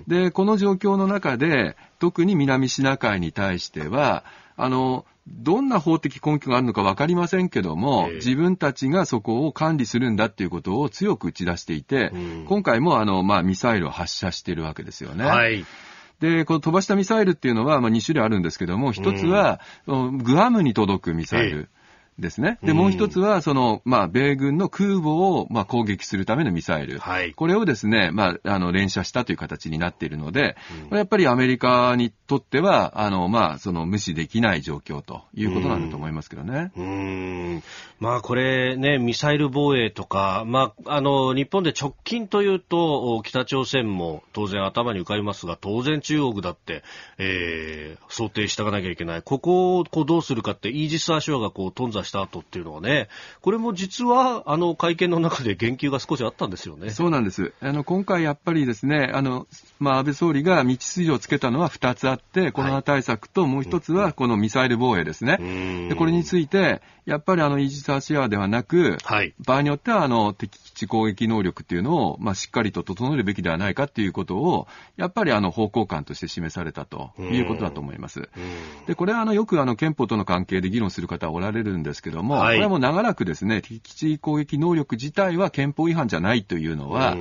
で、この状況の中で、特に南シナ海に対しては、あの、どんな法的根拠があるのか分かりませんけども、自分たちがそこを管理するんだっていうことを強く打ち出していて、今回もあの、まあ、ミサイルを発射しているわけですよね。はい。で、この飛ばしたミサイルっていうのは、まあ、2種類あるんですけども、一つは、グアムに届くミサイル。ですね。で、もう一つは、その、まあ、米軍の空母を、まあ、攻撃するためのミサイル。はい。これをですね、まあ、あの、連射したという形になっているので、これやっぱりアメリカにとっては、あの、まあ、その、無視できない状況ということなんだと思いますけどね。うーん。まあこれね、ミサイル防衛とか、まあ、あの、日本で直近というと、北朝鮮も当然頭に浮かびますが、当然中国だって、えー、想定していかなきゃいけない。ここをこうどうするかって、イージス・アショアがこう頓挫した後っていうのはね、これも実は、あの、会見の中で言及が少しあったんですよね。そうなんです。あの、今回やっぱりですね、あの、まあ、安倍総理が道筋をつけたのは2つあって、コロナ対策ともう1つはこのミサイル防衛ですね。うんで、これについて、やっぱりあの、イージス・アショアではなく、はい。場合によっては、あの、敵基地攻撃能力っていうのを、まあ、しっかりと整えるべきではないかっていうことを、やっぱりあの、方向感として示されたということだと思います。で、これはあの、よくあの、憲法との関係で議論する方はおられるんですけども、はい。これはもう長らくですね、敵基地攻撃能力自体は憲法違反じゃないというのは、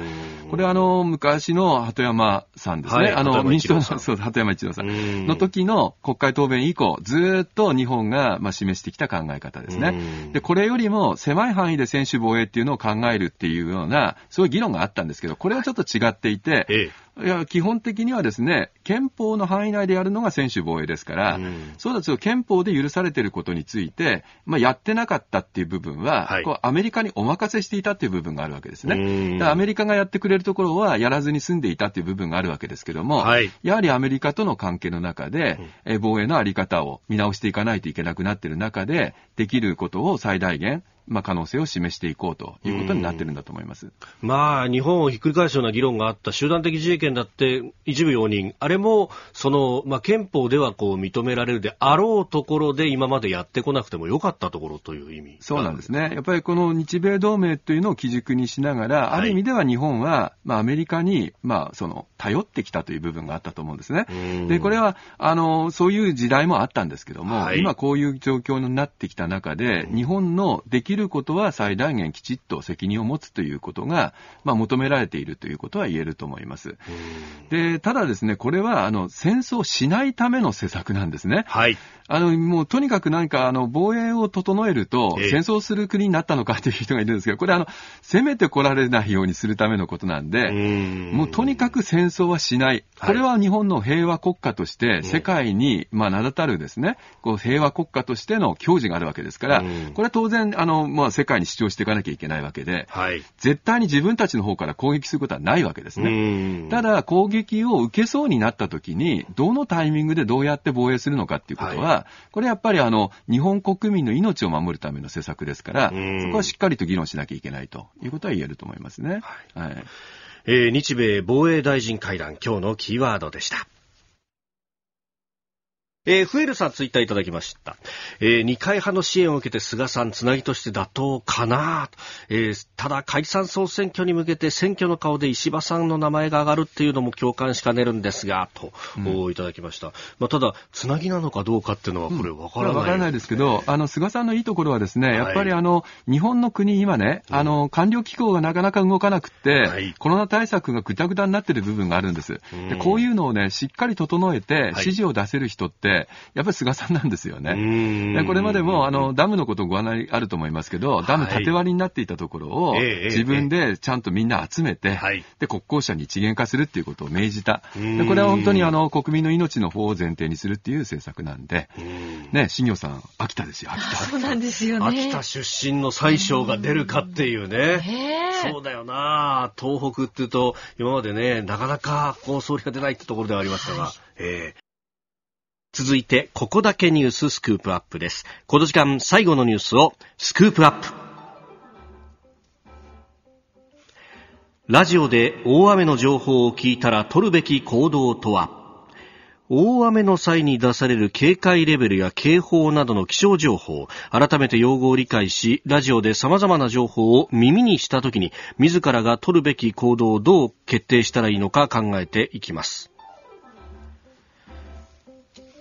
これはあの、昔の鳩山さんですね、はい鳩あの、民主党の、そう、鳩山一郎さんうん。の時の国会答弁以降、ずーっと日本が、まあ、示してきた考え方ですね。うん。で、これよりも狭い範囲で専守防衛っていうのを考えるっていうような、そういう議論があったんですけど、これはちょっと違っていて、えいや、基本的にはですね、憲法の範囲内でやるのが専守防衛ですから、うん。そうだと憲法で許されていることについて、まあ、やってなかったっていう部分は、はい。こうアメリカにお任せしていたっていう部分があるわけですね。アメリカがやってくれるところはやらずに済んでいたっていう部分があるわけですけども、はい。やはりアメリカとの関係の中で、えー防衛のあり方を見直していかないといけなくなっている中で、できることを最大限、まあ、可能性を示していこうということになってるんだと思います。まあ、日本をひっくり返すような議論があった集団的自衛権だって一部容認、あれも、その、まあ、憲法ではこう認められるであろうところで今までやってこなくてもよかったところという意味。そうなんですね。やっぱりこの日米同盟というのを基軸にしながら、はいある意味では日本は、まあ、アメリカに、まあ、その、頼ってきたという部分があったと思うんですねうん。で、これは、あの、そういう時代もあったんですけども、はい今こういう状況になってきた中で、日本のできることは最大限きちっと責任を持つということが、まあ、求められているということは言えると思います。で、ただですね、これは、あの、戦争しないための施策なんですね。はい。あの、もうとにかくなんか、あの、防衛を整えると、ええ戦争する国になったのかという人がいるんですけど、これあの、攻めてこられないようにするためのことなんで、もうとにかく戦争はしない。これは日本の平和国家として、世界に、まあ、名だたるですね、こう、平和国家としての矜持があるわけですからうん、これは当然、あの、まあ、世界に主張していかなきゃいけないわけで、はい。絶対に自分たちの方から攻撃することはないわけですね。ねただ、攻撃を受けそうになったときに、どのタイミングでどうやって防衛するのかっていうことは、これやっぱりあの、日本国民の命を守るための施策ですから、うんそこはしっかりと議論しなきゃいけないということは言えると思いますね。はい。えー日米防衛大臣会談、今日のキーワードでした。えー、フエルさんツイッターいただきました。えー二階派の支援を受けて菅さんつなぎとして妥当かなと、えーただ解散総選挙に向けて選挙の顔で石破さんの名前が上がるっていうのも共感しかねるんですが、と、おいただきました。まあ、ただ、つなぎなのかどうかっていうのはこれわからない、わからないですけど、あの、菅さんのいいところはですね、やっぱりはいあの、日本の国今ね、あの、官僚機構がなかなか動かなくって、はい。コロナ対策がぐたぐたになってる部分があるんです。でこういうのをね、しっかり整えて指示を出せる人って、やっぱり菅さんなんですよね。これまでも、あの、ダムのことご案内あると思いますけど、ダム縦割りになっていたところを、ええ自分でちゃんとみんな集めて、はい。で、国交省に一元化するっていうことを命じた。うん。でこれは本当にあの、国民の命の方を前提にするっていう政策なんで、ね、新業さん、秋田ですよ、秋田。そうなんですよね。秋田出身の最小が出るかっていうね。そうだよな。東北っていうと、今までね、なかなかこう総理が出ないってところではありましたが、えー続いて、ここだけニューススクープアップです。この時間、最後のニュースをスクープアップ。ラジオで大雨の情報を聞いたら取るべき行動とは？大雨の際に出される警戒レベルや警報などの気象情報、改めて用語を理解し、ラジオで様々な情報を耳にしたときに、自らが取るべき行動をどう決定したらいいのか考えていきます。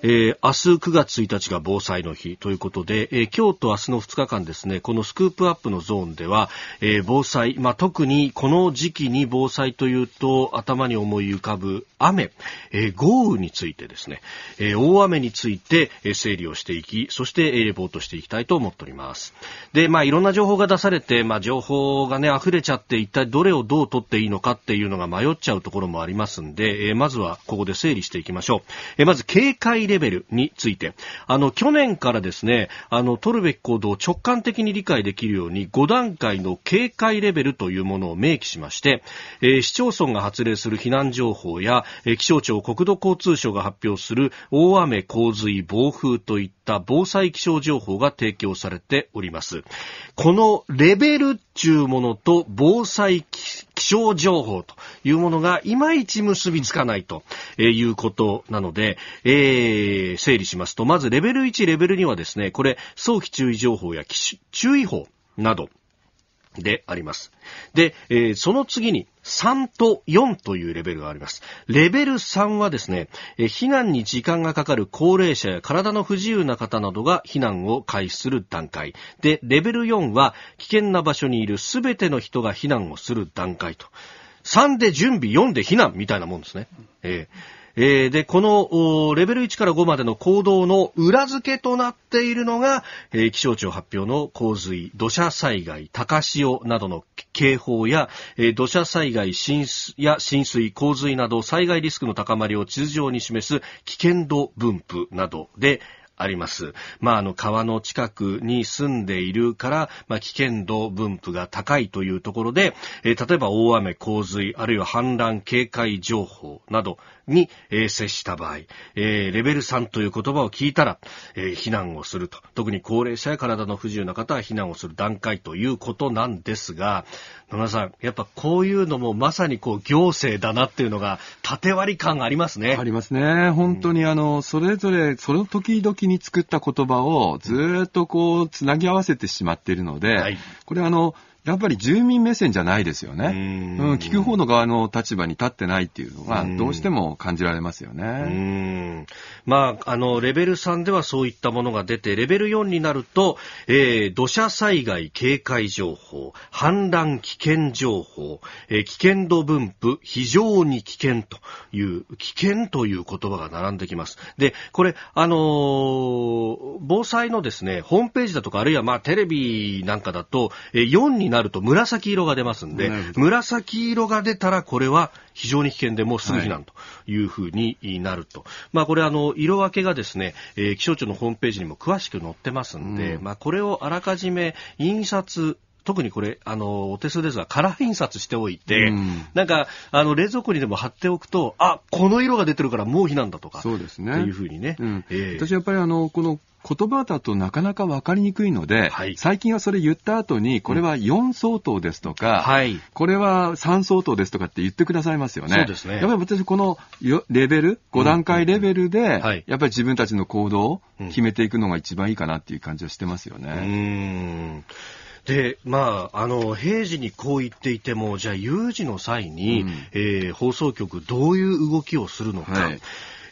えー、明日9月1日が防災の日ということで、えー、今日と明日の2日間ですね、このスクープアップのゾーンでは、えー、防災、まあ、特にこの時期に防災というと頭に思い浮かぶ雨、えー、豪雨についてですね、えー、大雨について、え、整理をしていき、そして、えー、レポートしていきたいと思っております。で、まあ、いろんな情報が出されて、まあ、情報がね、溢れちゃって一体どれをどう取っていいのかっていうのが迷っちゃうところもありますんで、えー、まずはここで整理していきましょう。えー、まず警戒レベルについて。あの、去年からですね、あの、取るべき行動を直感的に理解できるように5段階の警戒レベルというものを明記しまして、えー、市町村が発令する避難情報や、えー、気象庁国土交通省が発表する大雨洪水暴風といった防災気象情報が提供されております。このレベルっていうものと防災気象情報というものがいまいち結びつかないということなので、えー、え整理しますと、まずレベル1、レベル2はですね、これ、早期注意情報や注意報など、であります。で、えー、その次に3と4というレベルがあります。レベル3はですね、えー、避難に時間がかかる高齢者や体の不自由な方などが避難を開始する段階。で、レベル4は危険な場所にいるすべての人が避難をする段階と。3で準備、4で避難みたいなもんですね。えーえー、で、このレベル1から5までの行動の裏付けとなっているのが、えー、気象庁発表の洪水、土砂災害、高潮などの警報や、えー、土砂災害浸水や浸水、洪水など災害リスクの高まりを地図上に示す危険度分布などで、あります。まあ、あの、川の近くに住んでいるから、まあ、危険度分布が高いというところで、えー、例えば大雨、洪水、あるいは氾濫警戒情報などに、えー、接した場合、えー、レベル3という言葉を聞いたら、えー、避難をすると。特に高齢者や体の不自由な方は避難をする段階ということなんですが、野村さん、やっぱこういうのもまさにこう行政だなっていうのが、縦割り感がありますね。ありますね。本当にあの、それぞれ、その時々に作った言葉をずっとこう、つなぎ合わせてしまっているので、はい、これあの、やっぱり住民目線じゃないですよね。うん、聞く方の側の立場に立ってないっていうのが、どうしても感じられますよね。まあ、あの、レベル3ではそういったものが出て、レベル4になると、えー、土砂災害警戒情報、氾濫危険情報、えー、危険度分布、非常に危険という、危険という言葉が並んできます。で、これ、あのー、防災のですね、ホームページだとか、あるいはまあ、テレビなんかだと、えー、4になると紫色が出ますんで、紫色が出たらこれは非常に危険でもうすぐ避難というふうになると。はい、まあこれあの、色分けがですね、えー、気象庁のホームページにも詳しく載ってますんで、うん、まあこれをあらかじめ印刷特にこれ、あの、お手数ですが、カラー印刷しておいて、うん、なんか、あの、冷蔵庫にでも貼っておくと、あ、この色が出てるからもう避難だとか、そうですね。っていうふうにね。うん、えー、私やっぱりあの、この言葉だとなかなか分かりにくいので、はい、最近はそれ言った後に、これは4相当ですとか、はい、これは3相当ですとかって言ってくださいますよね。そうですね。やっぱり私このレベル、5段階レベルで、やっぱり自分たちの行動を決めていくのが一番いいかなっていう感じはしてますよね。うんで、まあ、あの、平時にこう言っていても、じゃあ有事の際に、うん、えー、放送局どういう動きをするのか、はい、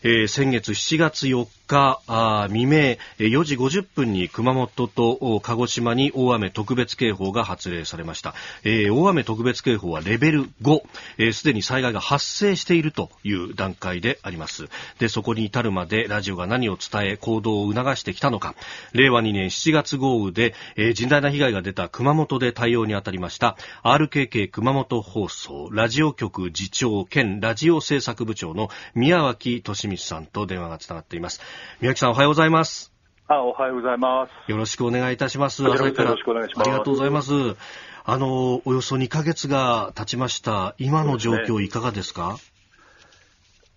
えー、先月7月4日あ未明4時50分に熊本と鹿児島に大雨特別警報が発令されました、えー、大雨特別警報はレベル5すで、えー、に災害が発生しているという段階であります。でそこに至るまでラジオが何を伝え行動を促してきたのか。令和2年7月豪雨で、えー、甚大な被害が出た熊本で対応に当たりました。RKK 熊本放送ラジオ局次長兼ラジオ制作部長の宮脇俊光さんと電話がつながっています宮城さんおはようございます。あ、おはようございます。よろしくお願いいたします。朝からよろしくお願いします。ありがとうございます。あの、およそ2ヶ月が経ちました。今の状況いかがですか？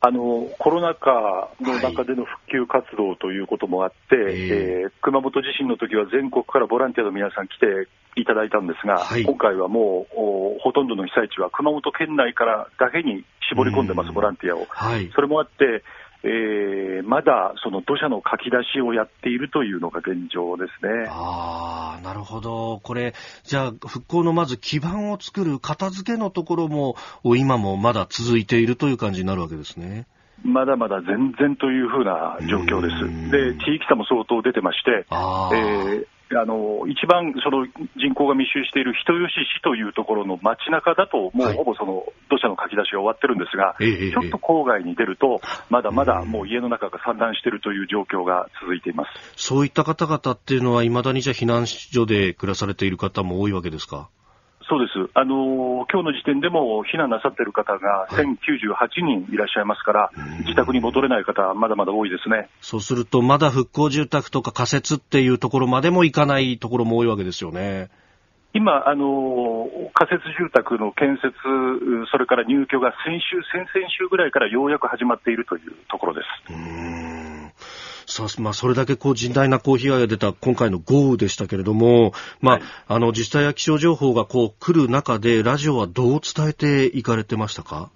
あのコロナ禍の中での復旧活動ということもあって、はい、えー、熊本地震の時は全国からボランティアの皆さん来ていただいたんですが、はい、今回はもうほとんどの被災地は熊本県内からだけに絞り込んでます、ボランティアを。はい、それもあってえー、まだその土砂のかき出しをやっているというのが現状ですね。ああ、なるほど。これ、じゃあ、復興のまず基盤を作る片付けのところも、今もまだ続いているという感じになるわけですね。まだまだ全然というふうな状況です。で、地域差も相当出てまして、えー、あの一番その人口が密集している人吉市というところの街中だと、もうほぼその土砂のかき出しが終わってるんですが、はい、ちょっと郊外に出ると、まだまだもう家の中が散乱しているという状況が続いています。そういった方々っていうのは、いまだにじゃ避難所で暮らされている方も多いわけですか？そうです、あの今日の時点でも避難なさっている方が1098人いらっしゃいますから、はい、自宅に戻れない方、まだまだ多いですね。そうすると、まだ復興住宅とか仮設っていうところまでもいかないところも多いわけですよね。今、あの仮設住宅の建設、それから入居が先週、先々週ぐらいからようやく始まっているというところです。さまあ、それだけこう甚大なこう被害が出た今回の豪雨でしたけれども、まあ、はい、あの自治体や気象情報がこう来る中で、ラジオはどう伝えていかれてましたか？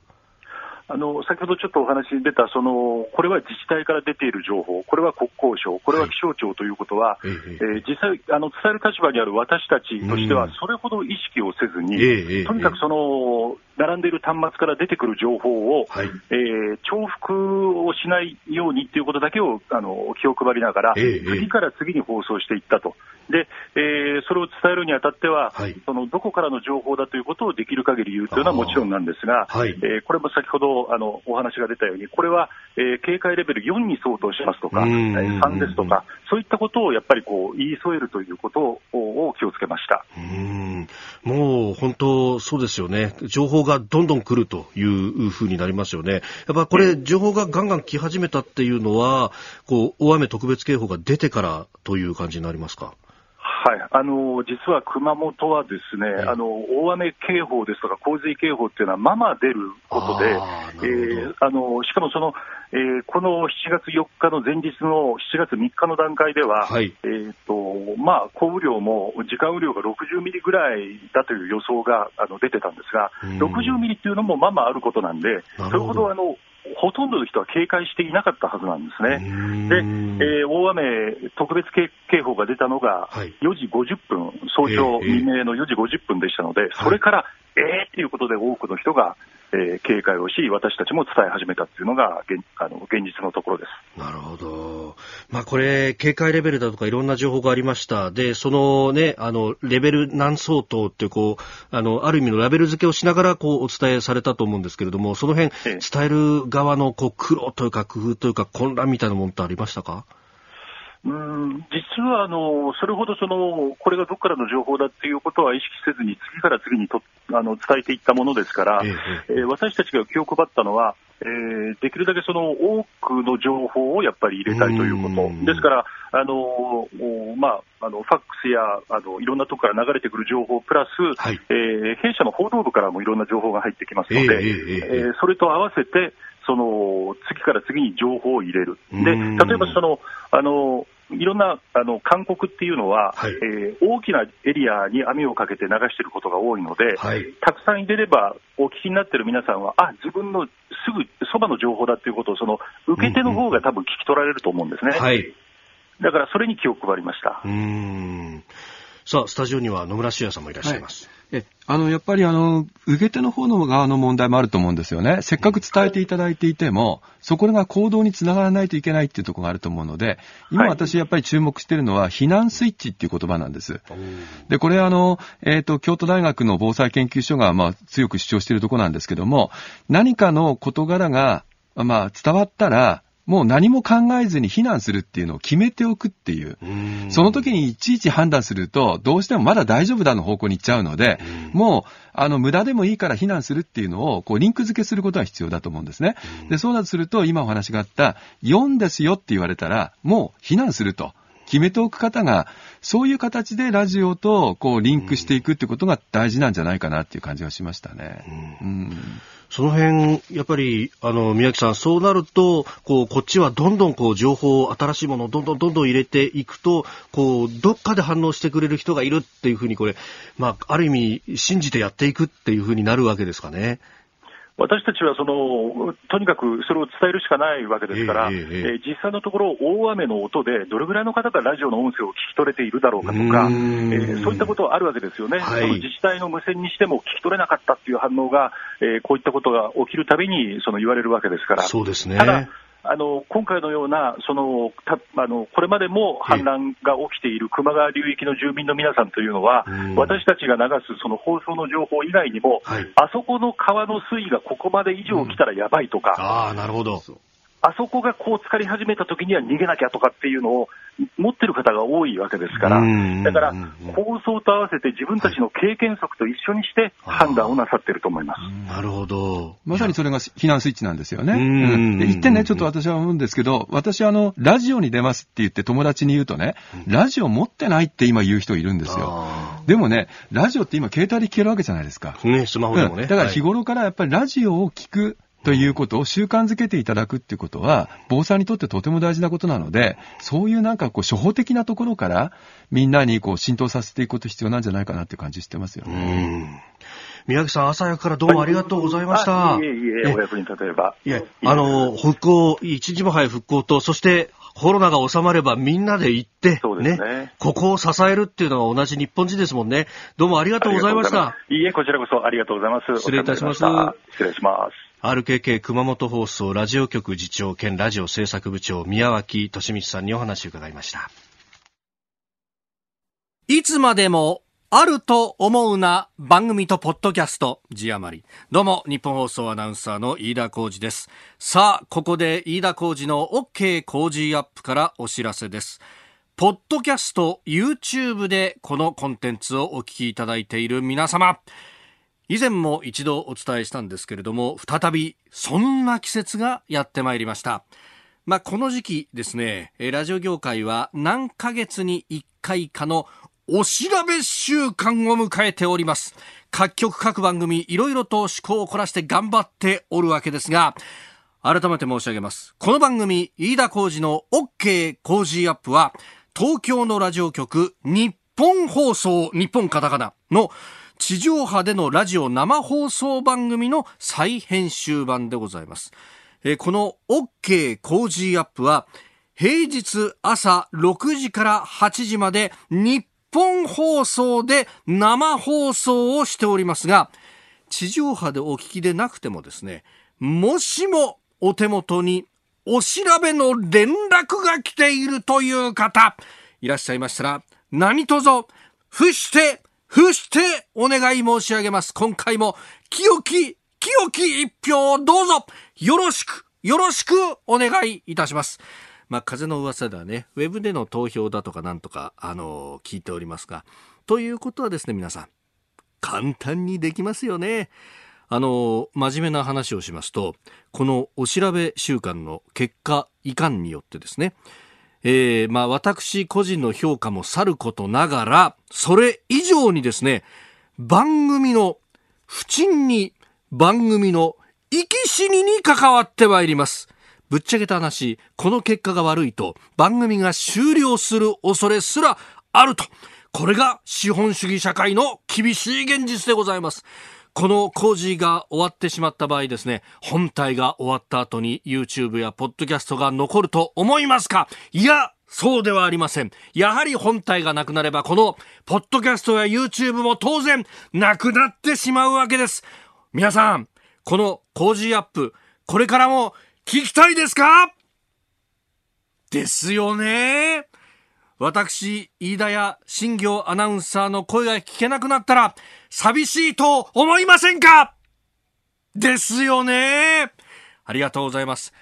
あの先ほどちょっとお話に出たその、これは自治体から出ている情報、これは国交省、これは気象庁ということは、はい、えー、実際あの、伝える立場にある私たちとしては、それほど意識をせずに、とにかくその並んでいる端末から出てくる情報を、はい、えー、重複をしないようにということだけをあの気を配りながら、えー、次から次に放送していったと。で、えー、それを伝えるにあたっては、はい、そのどこからの情報だということをできる限り言うというのはもちろんなんですが、はい、えー、これも先ほどあのお話が出たように、これは、えー、警戒レベル4に相当しますとか、3ですとか、そういったことをやっぱりこう言い添えるということを気をつけました。うんもう本当、そうですよね、情報がどんどん来るというふうになりますよね。やっぱこれ、情報がガンガン来始めたっていうのは、こう大雨特別警報が出てからという感じになりますか？はい、あの実は熊本はですね、あの大雨警報ですとか洪水警報っていうのはまま出ることで、あえー、あのしかもその、えー、この7月4日の前日の7月3日の段階では、はい、えーとまあ、降雨量も時間雨量が60ミリぐらいだという予想があの出てたんですが、60ミリっていうのもままあることなんで、それほどあのほとんどの人は警戒していなかったはずなんですね。で、えー、大雨特別警報が出たのが4時50分、早朝未明の4時50分でしたので、それから、えーっていうことで多くの人がえー、警戒をし、私たちも伝え始めたっていうのが現あの現実のところです。なるほど。まあこれ、警戒レベルだとかいろんな情報がありました。で、そのね、あの、レベル何相当ってこう、あの、ある意味のラベル付けをしながらこうお伝えされたと思うんですけれども、その辺、伝える側のこう苦労というか工夫というか混乱みたいなものってありましたか？うん実はあのそれほどそのこれがどこからの情報だっていうことは意識せずに次から次にとあの伝えていったものですから、ええー、私たちが気を配ったのは、えー、できるだけその多くの情報をやっぱり入れたいということ、ですから、あのまあ、あのファックスやあのいろんなところから流れてくる情報プラス、はい、えー、弊社の報道部からもいろんな情報が入ってきますので、えー、えー、それと合わせて、その次から次に情報を入れる。で例えばそのあのいろんなあの勧告っていうのは、はい、えー、大きなエリアに網をかけて流していることが多いので、はい、たくさん入れれば、お聞きになっている皆さんは、あ自分のすぐそばの情報だということを、その受け手の方が多分聞き取られると思うんですね。うんうんはい、だからそれに気を配りました。うんさあ、スタジオには野村修也さんもいらっしゃいます。えあの、やっぱりあの、受け手の方の側の問題もあると思うんですよね。せっかく伝えていただいていても、そこが行動につながらないといけないっていうところがあると思うので、今私やっぱり注目しているのは、避難スイッチっていう言葉なんです。で、これあの、えっ、ー、と、京都大学の防災研究所が、まあ、強く主張しているところなんですけども、何かの事柄が、まあ、伝わったら、もう何も考えずに避難するっていうのを決めておくっていう。うその時にいちいち判断すると、どうしてもまだ大丈夫だの方向に行っちゃうので、うもう、あの、無駄でもいいから避難するっていうのを、こう、リンク付けすることが必要だと思うんですね。で、そうだとすると、今お話があった、4ですよって言われたら、もう避難すると。決めておく方が、そういう形でラジオとこうリンクしていくってことが大事なんじゃないかなっていう感じがしましたね。うん、うんその辺、やっぱり、あの、宮城さん、そうなると、こう、こっちはどんどんこう、情報、新しいものをどんどんどんどん入れていくと、こう、どっかで反応してくれる人がいるっていうふうに、これ、まあ、ある意味、信じてやっていくっていうふうになるわけですかね。私たちはそのとにかくそれを伝えるしかないわけですから、えー、えー、実際のところ、大雨の音でどれぐらいの方がラジオの音声を聞き取れているだろうかとか、えー、そういったことはあるわけですよね、はい、その自治体の無線にしても聞き取れなかったっていう反応が、えー、こういったことが起きるたびにその言われるわけですから。そうですねただあの今回のようなそのたあの、これまでも氾濫が起きている球磨川流域の住民の皆さんというのは、私たちが流すその放送の情報以外にも、はい、あそこの川の水位がここまで以上来たらやばいとか、あなるほどあそこがこう浸かり始めた時には逃げなきゃとかっていうのを持ってる方が多いわけですから、だから放送と合わせて自分たちの経験則と一緒にして判断をなさってると思います。なるほど。まさにそれが避難スイッチなんですよね。うん、一点ね、ちょっと私は思うんですけど、私あの、ラジオに出ますって言って友達に言うとね、ラジオ持ってないって今言う人いるんですよ。でもね、ラジオって今携帯で聞けるわけじゃないですか。ね、スマホでもね。だから日頃からやっぱりラジオを聞く、ということを習慣づけていただくっていうことは、防災にとってとても大事なことなので、そういうなんかこう、初歩的なところから、みんなにこう、浸透させていくこと必要なんじゃないかなっていう感じしてますよね。宮城さん、朝早くからどうもありがとうございました。いえいえ、お役に立てれば。いえ、あの、復興、一日も早い復興と、そしてコロナが収まればみんなで行って、ね、ね、ここを支えるっていうのが同じ日本人ですもんね。どうもありがとうございました。いいえ、こちらこそありがとうございます。失礼いたします。失礼します。RKK 熊本放送ラジオ局次長兼ラジオ制作部長宮脇利道さんにお話を伺いました。いつまでもあると思うな番組とポッドキャスト。字余り。どうも日本放送アナウンサーの飯田浩二です。さあここで飯田浩二の OK 工事アップからお知らせです。ポッドキャスト YouTube でこのコンテンツをお聞きいただいている皆様。以前も一度お伝えしたんですけれども再びそんな季節がやってまいりましたまあ、この時期ですね、ラジオ業界は何ヶ月に1回かのお調べ週間を迎えております。各局各番組いろいろと趣向を凝らして頑張っておるわけですが、改めて申し上げます。この番組、飯田浩二の OK 工事アップは、東京のラジオ局、日本放送、日本カタカナの地上波でのラジオ生放送番組の再編集版でございます。えこの OK 工事アップは、平日朝6時から8時まで日本放送で生放送をしておりますが、地上波でお聞きでなくてもですね、もしもお手元にお調べの連絡が来ているという方、いらっしゃいましたら、何卒、伏して、伏してお願い申し上げます。今回も清き、清き一票をどうぞよろしく、よろしくお願いいたします。まあ、風の噂ではね、ウェブでの投票だとかなんとか、あのー、聞いておりますが、ということはですね、皆さん、簡単にできますよね。あの、真面目な話をしますと、このお調べ週間の結果いかんによってですね、えー、まあ私個人の評価もさることながら、それ以上にですね、番組の不沈に番組の生き死にに関わってまいります。ぶっちゃけた話、この結果が悪いと番組が終了する恐れすらあると。これが資本主義社会の厳しい現実でございます。この工事が終わってしまった場合ですね、本体が終わった後に YouTube や Podcast が残ると思いますか？いや、そうではありません。やはり本体がなくなれば、この、ポッドキャストや YouTube も当然、なくなってしまうわけです。皆さん、この工事アップ、これからも聞きたいですか？ですよね。私、飯田や新業アナウンサーの声が聞けなくなったら、寂しいと思いませんか？ですよね。ありがとうございます。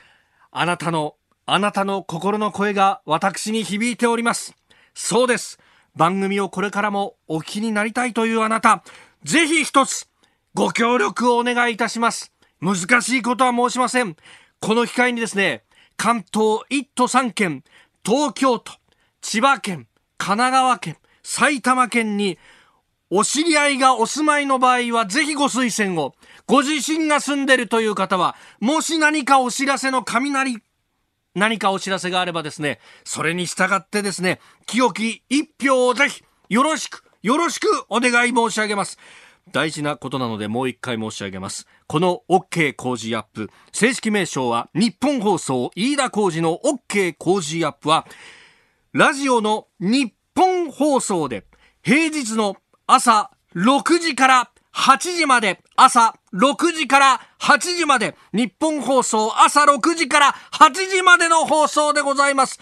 あなたの、あなたの心の声が私に響いております。そうです。番組をこれからもお聞きになりたいというあなた、ぜひ一つ、ご協力をお願いいたします。難しいことは申しません。この機会にですね、関東1都3県、東京都、千葉県、神奈川県、埼玉県に、お知り合いがお住まいの場合は、ぜひご推薦を。ご自身が住んでるという方は、もし何かお知らせの雷、何かお知らせがあればですね、それに従ってですね、清き一票をぜひ、よろしく、よろしくお願い申し上げます。大事なことなのでもう一回申し上げます。この OK 工事アップ、正式名称は日本放送飯田工事の OK 工事アップは、ラジオの日本放送で平日の朝6時から8時まで、朝6時から8時まで、日本放送朝6時から8時までの放送でございます。